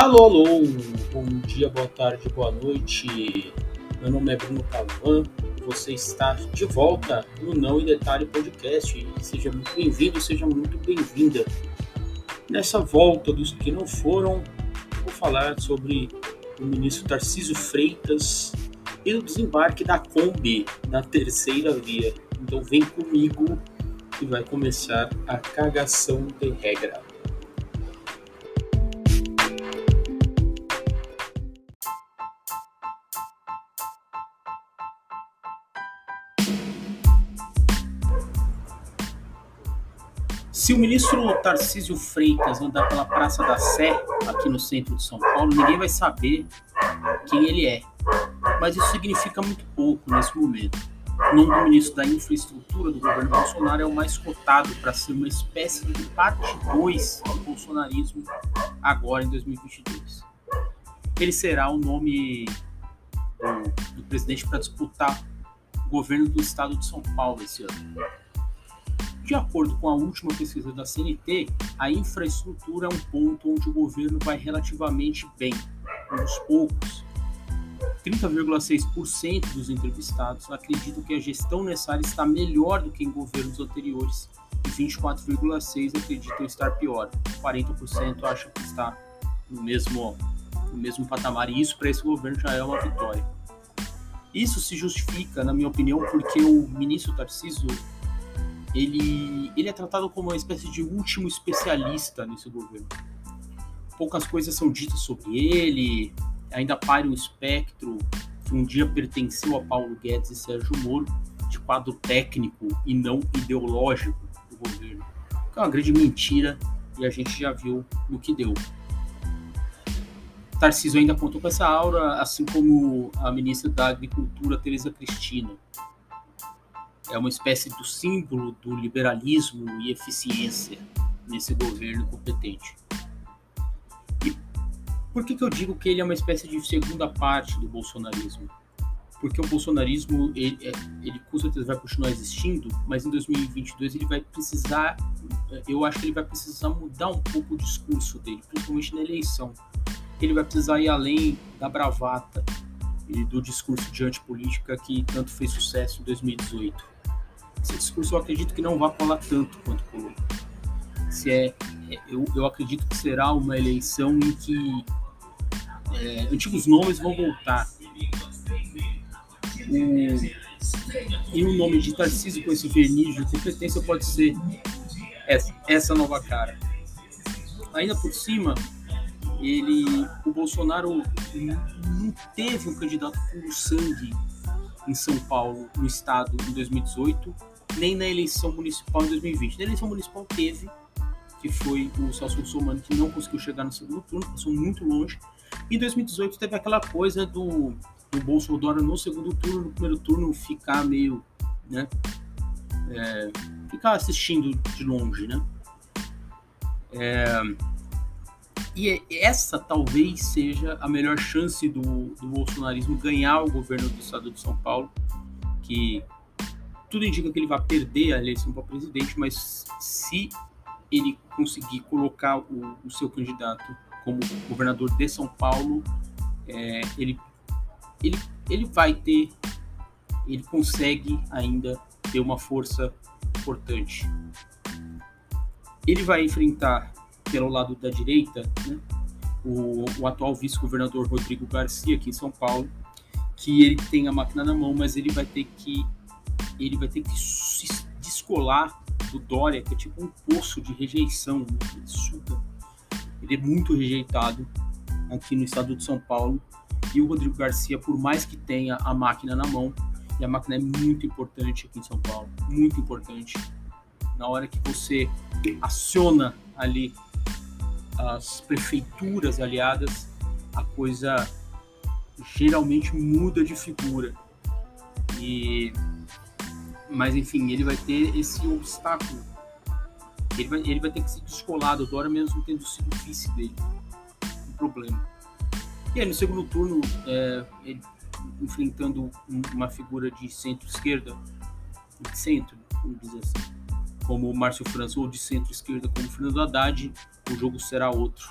Alô, alô, bom dia, boa tarde, boa noite. Meu nome é Bruno Cavan, você está de volta no Não em Detalhe Podcast. Seja muito bem-vindo, seja muito bem-vinda. Nessa volta dos que não foram, vou falar sobre o ministro Tarcísio Freitas e o desembarque da Kombi na terceira via. Então vem comigo que vai começar a cagação de regra. Se o ministro Tarcísio Freitas andar pela Praça da Sé, aqui no centro de São Paulo, ninguém vai saber quem ele é. Mas isso significa muito pouco nesse momento. O nome do ministro da Infraestrutura do governo Bolsonaro é o mais cotado para ser uma espécie de parte 2 do bolsonarismo agora em 2022. Ele será o nome do, do presidente para disputar o governo do estado de São Paulo esse ano. De acordo com a última pesquisa da CNT, a infraestrutura é um ponto onde o governo vai relativamente bem, um dos poucos. 30,6% dos entrevistados acreditam que a gestão necessária está melhor do que em governos anteriores e 24,6% acreditam estar pior. 40% acham que está no mesmo, no mesmo patamar, e isso para esse governo já é uma vitória. Isso se justifica, na minha opinião, porque o ministro Tarcísio ele, ele é tratado como uma espécie de último especialista nesse governo. Poucas coisas são ditas sobre ele, ainda paira um espectro que um dia pertenceu a Paulo Guedes e Sérgio Moro, de quadro técnico e não ideológico do governo. Que é uma grande mentira e a gente já viu no que deu. Tarcísio ainda contou com essa aura, assim como a ministra da Agricultura, Tereza Cristina é uma espécie do símbolo do liberalismo e eficiência nesse governo competente. E por que, que eu digo que ele é uma espécie de segunda parte do bolsonarismo? Porque o bolsonarismo, ele, é, ele com certeza vai continuar existindo, mas em 2022 ele vai precisar, eu acho que ele vai precisar mudar um pouco o discurso dele, principalmente na eleição. Ele vai precisar ir além da bravata e do discurso de antipolítica que tanto fez sucesso em 2018 esse discurso eu acredito que não vai colar tanto quanto colou. Se é, é, eu, eu acredito que será uma eleição em que é, antigos nomes vão voltar. O, e o nome de Tarcísio com esse verniz de competência pode ser essa, essa nova cara. Ainda por cima, ele, o Bolsonaro não teve um candidato puro sangue em São Paulo, no estado, em 2018, nem na eleição municipal em 2020. Na eleição municipal teve, que foi o Celso Russomano, que não conseguiu chegar no segundo turno, passou muito longe. Em 2018 teve aquela coisa do, do Bolsonaro no segundo turno, no primeiro turno ficar meio, né, é, ficar assistindo de longe, né. É, e essa talvez seja a melhor chance do, do bolsonarismo ganhar o governo do estado de São Paulo, que tudo indica que ele vai perder a eleição para presidente, mas se ele conseguir colocar o, o seu candidato como governador de São Paulo, é, ele, ele, ele vai ter, ele consegue ainda ter uma força importante. Ele vai enfrentar pelo lado da direita, né, o, o, atual vice-governador Rodrigo Garcia aqui em São Paulo, que ele tem a máquina na mão, mas ele vai ter que ele vai ter que se descolar do Dória, que é tipo um poço de rejeição, né, ele suga. Ele é muito rejeitado aqui no estado de São Paulo. E o Rodrigo Garcia, por mais que tenha a máquina na mão, e a máquina é muito importante aqui em São Paulo, muito importante. Na hora que você aciona ali as prefeituras aliadas, a coisa geralmente muda de figura. E mas enfim, ele vai ter esse obstáculo. Ele vai, ele vai ter que se descolar do Dória mesmo tendo sido vice dele. Um problema. E aí no segundo turno, é, ele enfrentando uma figura de centro-esquerda, centro, vamos dizer assim, como o Márcio França, ou de centro-esquerda como o Fernando Haddad, o jogo será outro.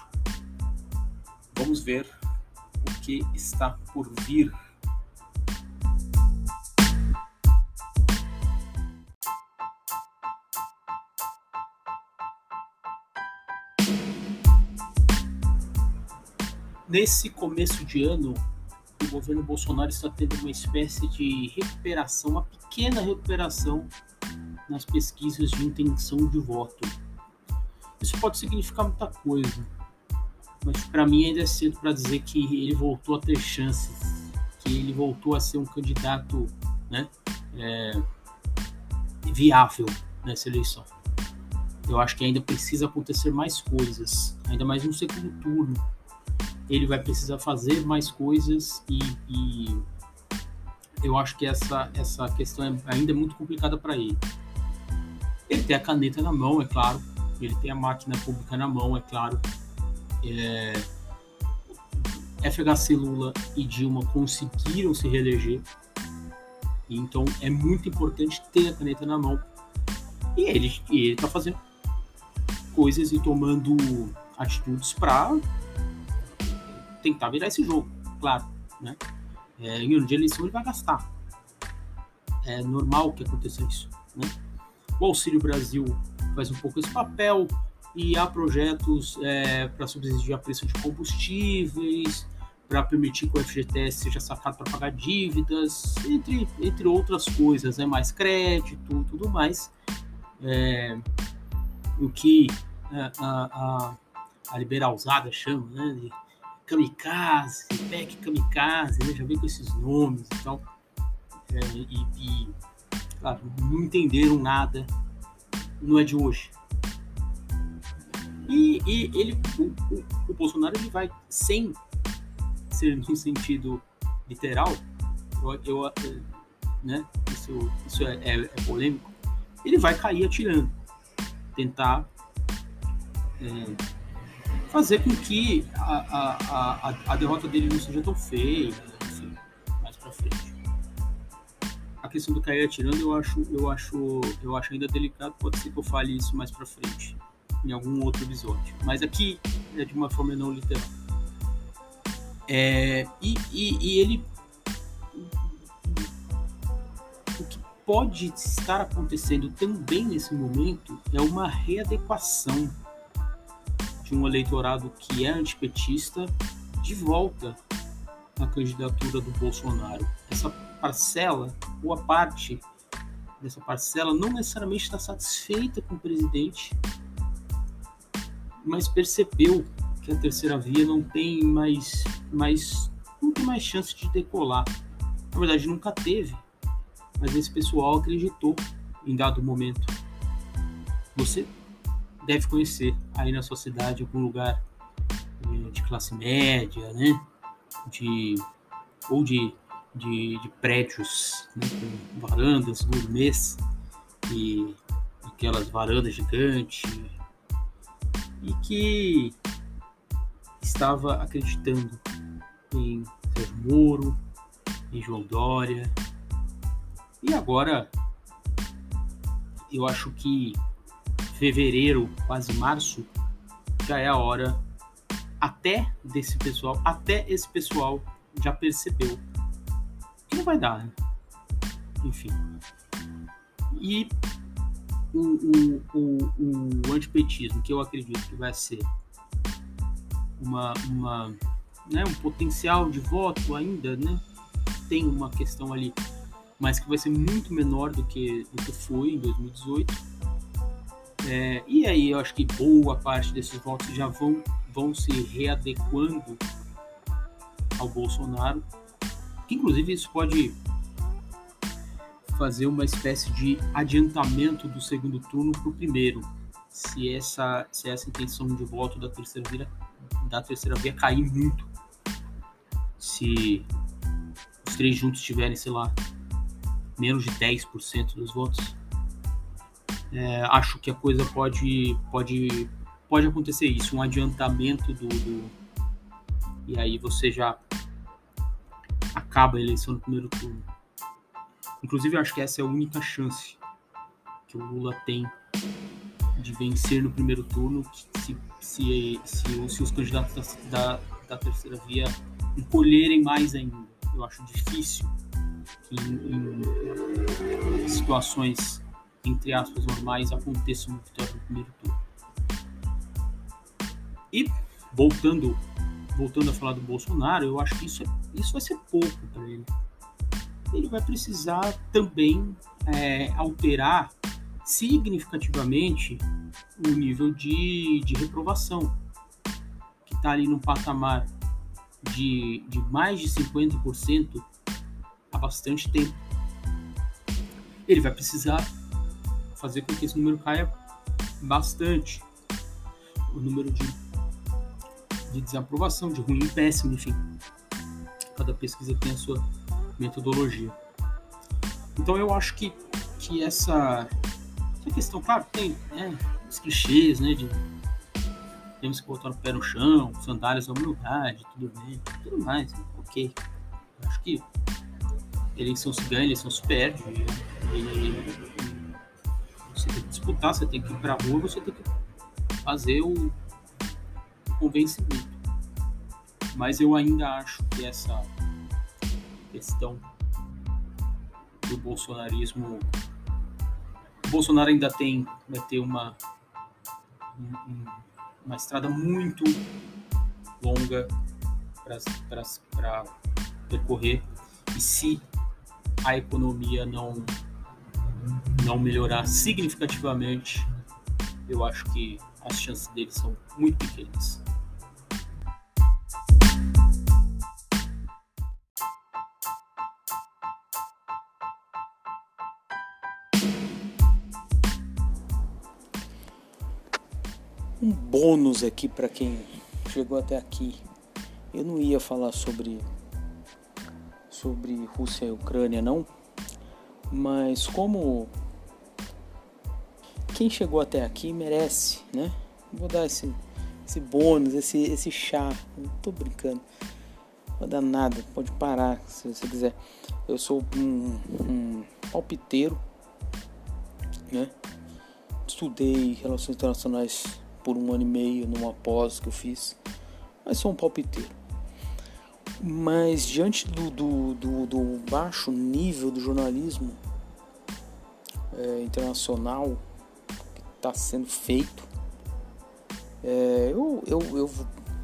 Vamos ver o que está por vir. Nesse começo de ano, o governo Bolsonaro está tendo uma espécie de recuperação, uma pequena recuperação nas pesquisas de intenção de voto. Isso pode significar muita coisa, mas para mim ainda é cedo para dizer que ele voltou a ter chances, que ele voltou a ser um candidato né, é, viável nessa eleição. Eu acho que ainda precisa acontecer mais coisas, ainda mais no segundo turno ele vai precisar fazer mais coisas e, e eu acho que essa, essa questão é ainda muito complicada para ele. Ele tem a caneta na mão, é claro, ele tem a máquina pública na mão, é claro. É, FHC Lula e Dilma conseguiram se reeleger, então é muito importante ter a caneta na mão. E ele está fazendo coisas e tomando atitudes para tentar virar esse jogo, claro. Né? É, em ano de eleição ele vai gastar. É normal que aconteça isso. Né? O Auxílio Brasil faz um pouco esse papel e há projetos é, para subsidiar a preço de combustíveis, para permitir que o FGTS seja sacado para pagar dívidas, entre, entre outras coisas, né? mais crédito tudo mais. É, o que a, a, a liberalzada chama né, de kamikaze, pack kamikaze, né? já vem com esses nomes e tal. É, e, e claro, não entenderam nada, não é de hoje. E, e ele, o, o, o, Bolsonaro ele vai, sem ser no sentido literal, eu, eu né, isso, isso é, é, é, polêmico, ele vai cair atirando, tentar é, fazer com que a, a, a, a derrota dele não seja tão feia, enfim, mais pra frente. Questão do cair atirando eu acho, eu acho, eu acho ainda delicado, pode ser que eu fale isso mais pra frente, em algum outro episódio. Mas aqui é de uma forma não literal. É, e, e, e ele. O que pode estar acontecendo também nesse momento é uma readequação de um eleitorado que é antipetista de volta na candidatura do Bolsonaro. Essa parcela, boa parte dessa parcela, não necessariamente está satisfeita com o presidente, mas percebeu que a terceira via não tem mais, mais, tem mais chance de decolar. Na verdade, nunca teve, mas esse pessoal acreditou em dado momento. Você deve conhecer aí na sua cidade, algum lugar eh, de classe média, né? De, ou de, de, de prédios né? com varandas gourmets e aquelas varandas gigantes e que estava acreditando em Sérgio Moro, em João Dória. E agora eu acho que fevereiro, quase março, já é a hora até desse pessoal, até esse pessoal já percebeu que não vai dar, né? Enfim. E o, o, o, o antipetismo, que eu acredito que vai ser uma, uma, né, um potencial de voto ainda, né? Tem uma questão ali, mas que vai ser muito menor do que, do que foi em 2018 é, e aí eu acho que boa parte desses votos já vão, vão se readequando ao Bolsonaro. Que, inclusive isso pode fazer uma espécie de adiantamento do segundo turno para o primeiro, se essa, se essa intenção de voto da terceira via, da terceira via cair muito. Se os três juntos tiverem, sei lá, menos de 10% dos votos, é, acho que a coisa pode, pode, pode acontecer isso, um adiantamento do, do, E aí você já acaba a eleição no primeiro turno. Inclusive, acho que essa é a única chance que o Lula tem de vencer no primeiro turno se, se, se, se os candidatos da, da, terceira via encolherem mais ainda. Eu acho difícil em, em situações, entre aspas, normais aconteça uma vitória no primeiro turno. E voltando, voltando a falar do Bolsonaro, eu acho que isso, é, isso vai ser pouco para ele. Ele vai precisar também é, alterar significativamente o nível de, de reprovação, que está ali no patamar de, de mais de 50% há bastante tempo. Ele vai precisar fazer com que esse número caia bastante. O número de, de desaprovação, de ruim e péssimo, enfim. Cada pesquisa tem a sua metodologia. Então eu acho que, que essa, essa questão, claro, tem né, os clichês, né, de temos que botar o pé no chão, sandálias da humildade, tudo bem, tudo mais, ok. Eu acho que eleição se ganha, eleição se perde. E, você tem que disputar, você tem que ir pra rua, você tem que fazer o, o convencimento. Mas eu ainda acho que essa questão do bolsonarismo. O Bolsonaro ainda tem, vai ter uma, uma estrada muito longa para percorrer. E se a economia não, não melhorar significativamente, eu acho que as chances dele são muito pequenas. um bônus aqui para quem chegou até aqui. Eu não ia falar sobre sobre Rússia e Ucrânia não, mas como quem chegou até aqui merece, né? Vou dar esse esse bônus, esse esse chá. Não tô brincando. Não vou dar nada, pode parar se você quiser. Eu sou um, um palpiteiro, né? Estudei relações internacionais por um ano e meio numa pós que eu fiz, mas sou um palpiteiro. Mas diante do, do, do, do baixo nível do jornalismo é, internacional está sendo feito, é, eu, eu, eu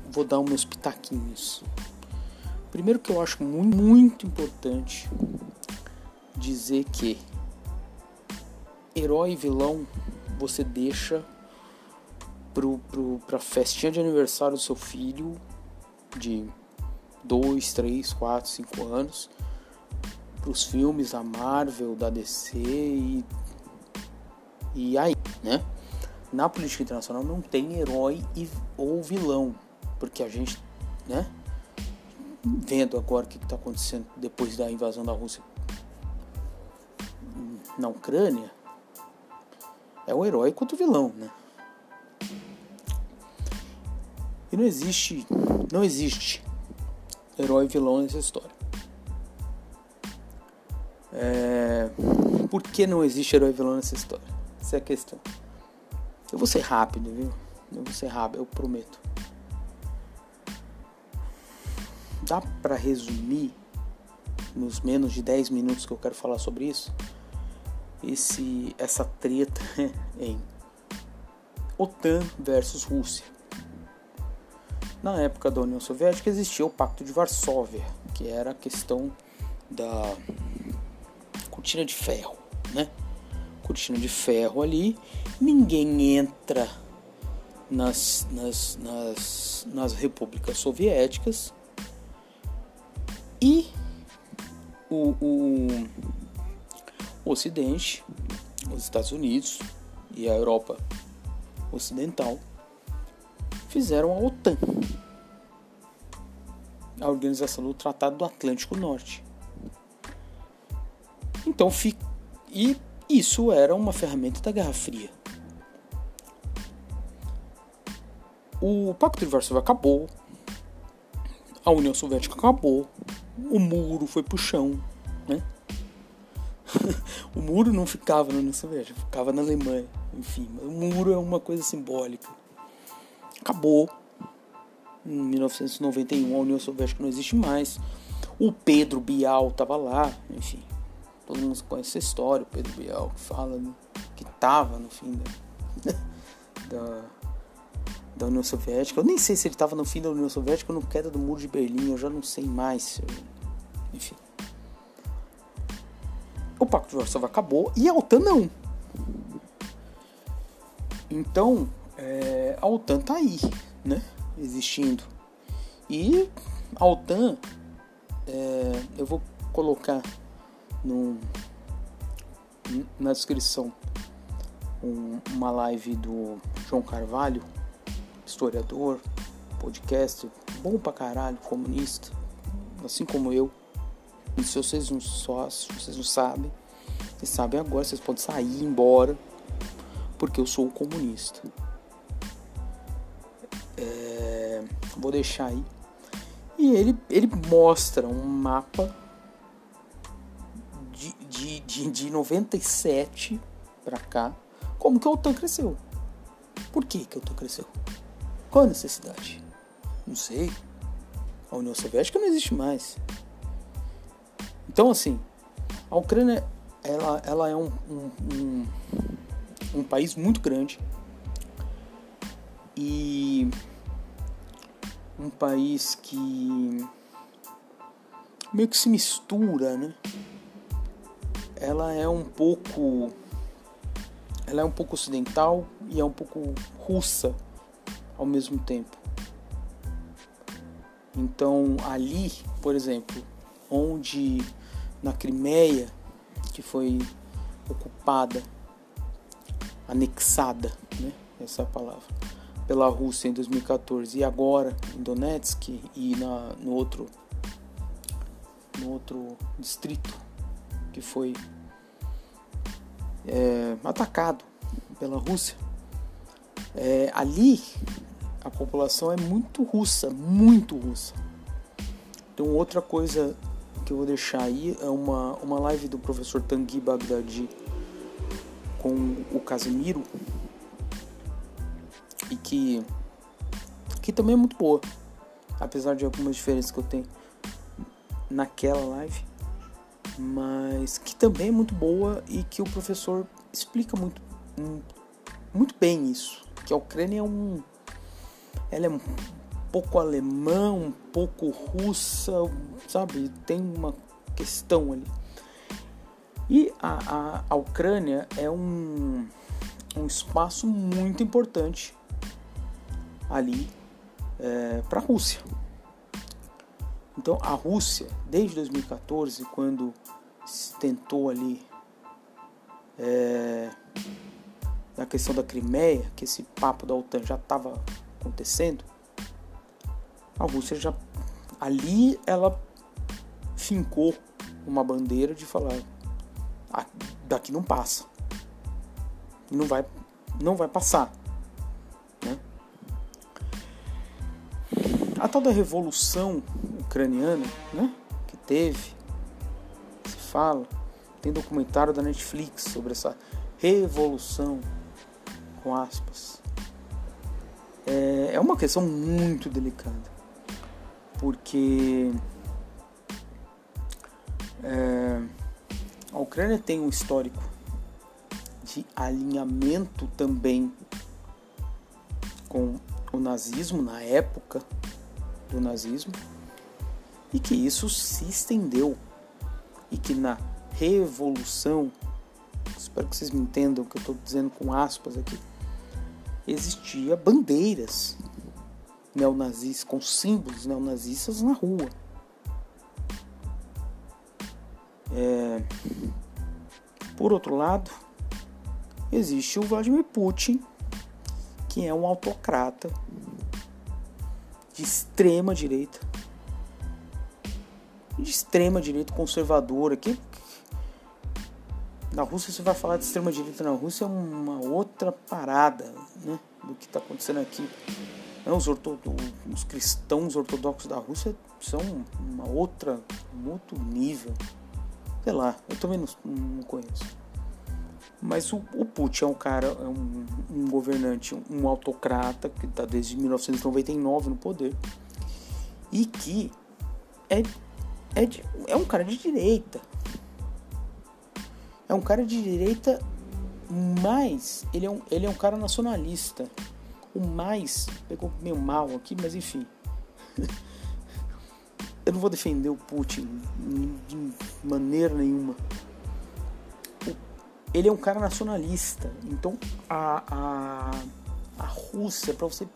vou dar meus pitaquinhos. Primeiro que eu acho muito, muito importante dizer que herói e vilão você deixa pro, pro, pra festinha de aniversário do seu filho de 2, 3, 4, 5 anos, pros filmes da Marvel, da DC e, e aí, né? Na política internacional não tem herói e, ou vilão, porque a gente, né? Vendo agora o que está acontecendo depois da invasão da Rússia na Ucrânia, é o herói contra o vilão, né? E não existe, não existe herói e vilão nessa história. É... Por que não existe herói e vilão nessa história? Essa é a questão. Eu vou ser rápido, viu? Eu vou ser rápido, eu prometo. Dá para resumir nos menos de 10 minutos que eu quero falar sobre isso? Esse, essa treta em OTAN versus Rússia. Na época da União Soviética existia o Pacto de Varsóvia, que era a questão da cortina de ferro, né? Cortina de ferro ali, ninguém entra nas, nas, nas, nas repúblicas soviéticas e o, o, o Ocidente, os Estados Unidos e a Europa Ocidental fizeram a OTAN, a Organização do Tratado do Atlântico Norte. Então, e isso era uma ferramenta da Guerra Fria. O Pacto de Varsóvia acabou, a União Soviética acabou, o muro foi pro chão, né? o muro não ficava na União Soviética, ficava na Alemanha. Enfim, o muro é uma coisa simbólica acabou. Em 1991 a União Soviética não existe mais. O Pedro Bial estava lá, enfim. Todo mundo conhece essa história, o Pedro Bial que fala né, que estava no fim da, da, da, União Soviética. Eu nem sei se ele estava no fim da União Soviética ou no queda do Muro de Berlim, eu já não sei mais. Enfim. O Pacto de Varsóvia acabou e a OTAN não. Então, é, a OTAN tá aí, né? Existindo. E a OTAN, é, eu vou colocar no, na descrição um, uma live do João Carvalho, historiador, podcast, bom pra caralho, comunista, assim como eu. E se vocês não sócios, vocês não sabem, vocês sabem agora, vocês podem sair e ir embora, porque eu sou comunista. É, vou deixar aí. E ele, ele mostra um mapa de, de, de 97 para cá, como que a OTAN cresceu. Por que, que a OTAN cresceu? Qual a necessidade? Não sei. A União Soviética não existe mais. Então, assim, a Ucrânia ela, ela é um, um, um, um país muito grande e um país que meio que se mistura, né? Ela é um pouco ela é um pouco ocidental e é um pouco russa ao mesmo tempo. Então, ali, por exemplo, onde na Crimeia, que foi ocupada, anexada, né? Essa é palavra pela Rússia em 2014 e agora em Donetsk e na, no outro no outro distrito que foi é, atacado pela Rússia. É, ali a população é muito russa muito russa. Então outra coisa que eu vou deixar aí é uma, uma live do professor Tanguy Bagdadi com o Casimiro e que, que também é muito boa, apesar de algumas diferenças que eu tenho naquela live, mas que também é muito boa e que o professor explica muito, muito bem isso, que a Ucrânia é um ela é um pouco alemã, um pouco russa, sabe? Tem uma questão ali. E a, a, a Ucrânia é um, um espaço muito importante ali é, para a Rússia. Então a Rússia, desde 2014, quando se tentou ali é, na questão da Crimeia, que esse papo da OTAN já estava acontecendo, a Rússia já ali ela fincou uma bandeira de falar ah, daqui não passa, não vai, não vai passar. A tal da revolução ucraniana, né, que teve, se fala, tem documentário da Netflix sobre essa revolução, com aspas. É, é uma questão muito delicada, porque é, a Ucrânia tem um histórico de alinhamento também com o nazismo na época, do nazismo e que isso se estendeu e que na revolução, espero que vocês me entendam que eu estou dizendo com aspas aqui, existia bandeiras neonazistas com símbolos neonazistas na rua. É... Por outro lado, existe o Vladimir Putin, que é um autocrata de extrema direita, de extrema direita conservadora. Que na Rússia você vai falar de extrema direita na Rússia é uma outra parada, né, do que está acontecendo aqui. Os, os cristãos ortodoxos da Rússia são uma outra, um outro nível. Sei lá, eu também não, não conheço. Mas o, o Putin é um cara, é um, um governante, um autocrata que está desde 1999 no poder e que é, é, de, é um cara de direita. É um cara de direita, mas ele é um, ele é um cara nacionalista. O mais pegou meio mal aqui, mas enfim. Eu não vou defender o Putin de maneira nenhuma. Ele é um cara nacionalista. Então a, a, a Rússia, para você.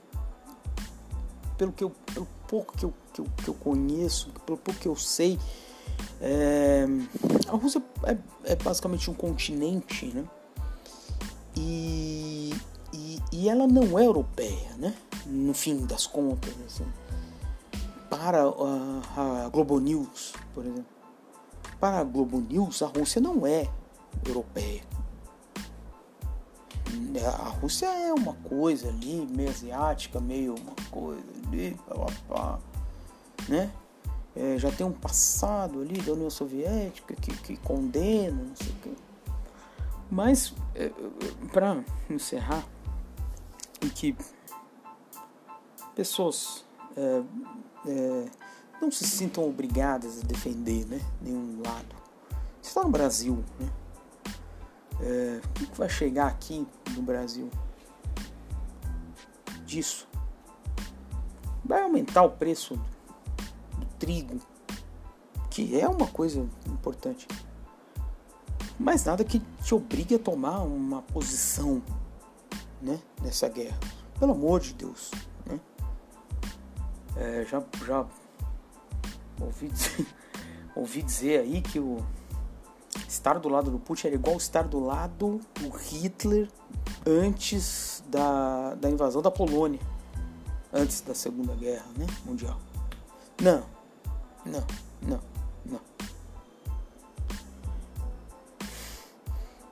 Pelo, que eu, pelo pouco que eu, que eu, que eu conheço, pelo pouco que eu sei, é, a Rússia é, é, basicamente um continente, né? E, e, e, ela não é europeia, né? No fim das contas, assim. Para a, a Globo News, por exemplo. Para a Globo News, a Rússia não é europeia. A Rússia é uma coisa ali, meio asiática, meio uma coisa ali, pá, pá, né? É, já tem um passado ali da União Soviética que, que condena, não sei o quê. Mas, é, para encerrar, e que pessoas é, é, não se sintam obrigadas a defender né, nenhum lado. Está no Brasil, né? É, o que vai chegar aqui no Brasil disso? Vai aumentar o preço do trigo, que é uma coisa importante. Mas nada que te obrigue a tomar uma posição né, nessa guerra. Pelo amor de Deus. Né? É, já já ouvi dizer, ouvi dizer aí que o estar do lado do Putin era igual estar do lado do Hitler antes da, da invasão da Polônia, antes da Segunda Guerra né, Mundial. Não, não, não, não.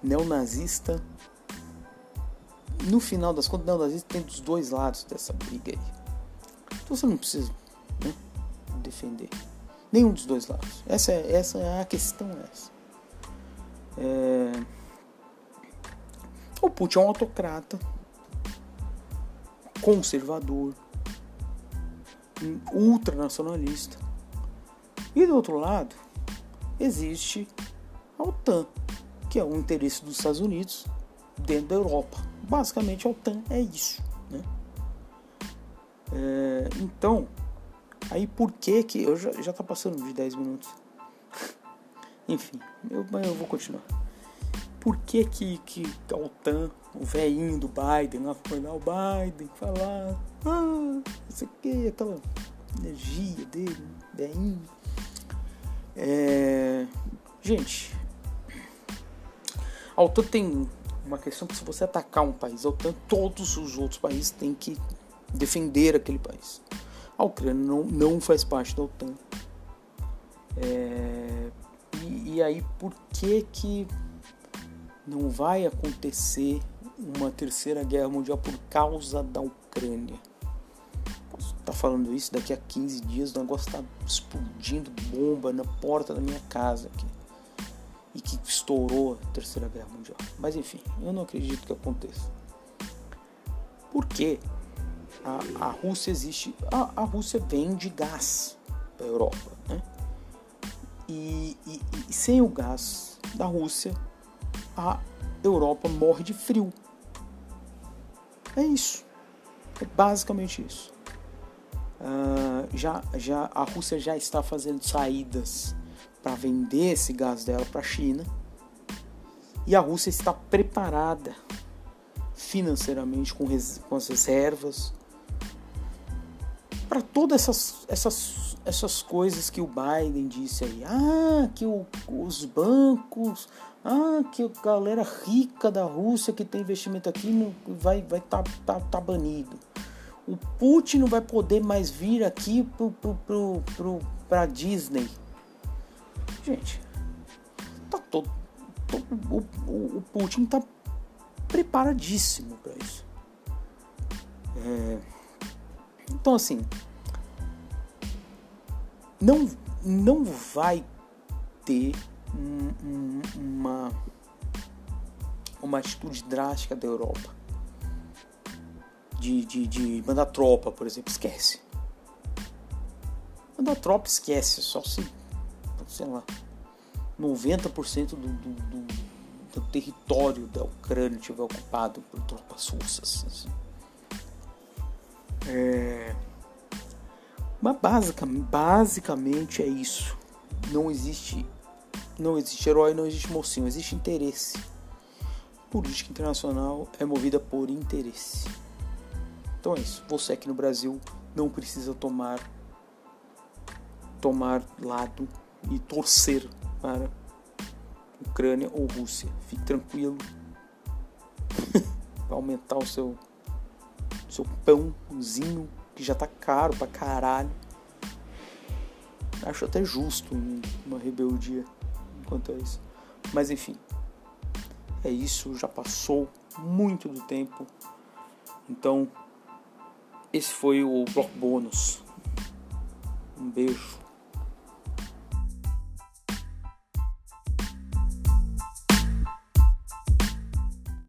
Neonazista, no final das contas, neonazista tem dos dois lados dessa briga aí. Então você não precisa né, defender nenhum dos dois lados. Essa é, essa é a questão. É essa. É... O Putin é um autocrata, conservador, ultranacionalista. E do outro lado, existe a OTAN, que é o interesse dos Estados Unidos dentro da Europa. Basicamente, a OTAN é isso. Né? É, então, aí por que que. Eu já, já tá passando de 10 minutos. Enfim, eu, eu vou continuar. Por que que, que a OTAN, o velhinho do Biden, lá foi lá o Biden falar, ah, não sei o que, aquela energia dele, velhinho. É... Gente, a OTAN tem uma questão que se você atacar um país, a OTAN, todos os outros países têm que defender aquele país. A Ucrânia não, não faz parte da OTAN. É, e, aí, por que que não vai acontecer uma terceira guerra mundial por causa da Ucrânia? Posso estar tá falando isso daqui a 15 dias, o negócio está explodindo bomba na porta da minha casa aqui. E que estourou a terceira guerra mundial. Mas enfim, eu não acredito que aconteça. Por quê? A, a Rússia existe. A, a Rússia vende gás para a Europa. Né? E, e, e sem o gás da Rússia, a Europa morre de frio. É isso. É basicamente isso. Uh, já, já a Rússia já está fazendo saídas para vender esse gás dela para a China e a Rússia está preparada financeiramente com, res, com as reservas para todas essas, essas essas coisas que o Biden disse aí. Ah, que o, os bancos, ah, que a galera rica da Rússia que tem investimento aqui não, vai vai tá, tá, tá banido. O Putin não vai poder mais vir aqui pro, pro, pro, pro, pra Disney. Gente, tá todo, todo o, o, o Putin tá preparadíssimo para isso. É, então assim, não, não vai ter um, um, uma, uma atitude drástica da Europa. De, de, de mandar tropa, por exemplo, esquece. Mandar tropa esquece, só se, sei lá, 90% do, do, do, do, território da Ucrânia estiver ocupado por tropas russas. Assim. É... Mas basicamente, é isso. Não existe, não existe herói, não existe mocinho, existe interesse. Política internacional é movida por interesse. Então é isso. Você aqui no Brasil não precisa tomar tomar lado e torcer para Ucrânia ou Rússia. Fique tranquilo. para aumentar o seu seu pãozinho que já tá caro pra caralho. Acho até justo uma rebeldia enquanto é isso. Mas enfim, é isso, já passou muito do tempo. Então, esse foi o bloco bônus. Um beijo.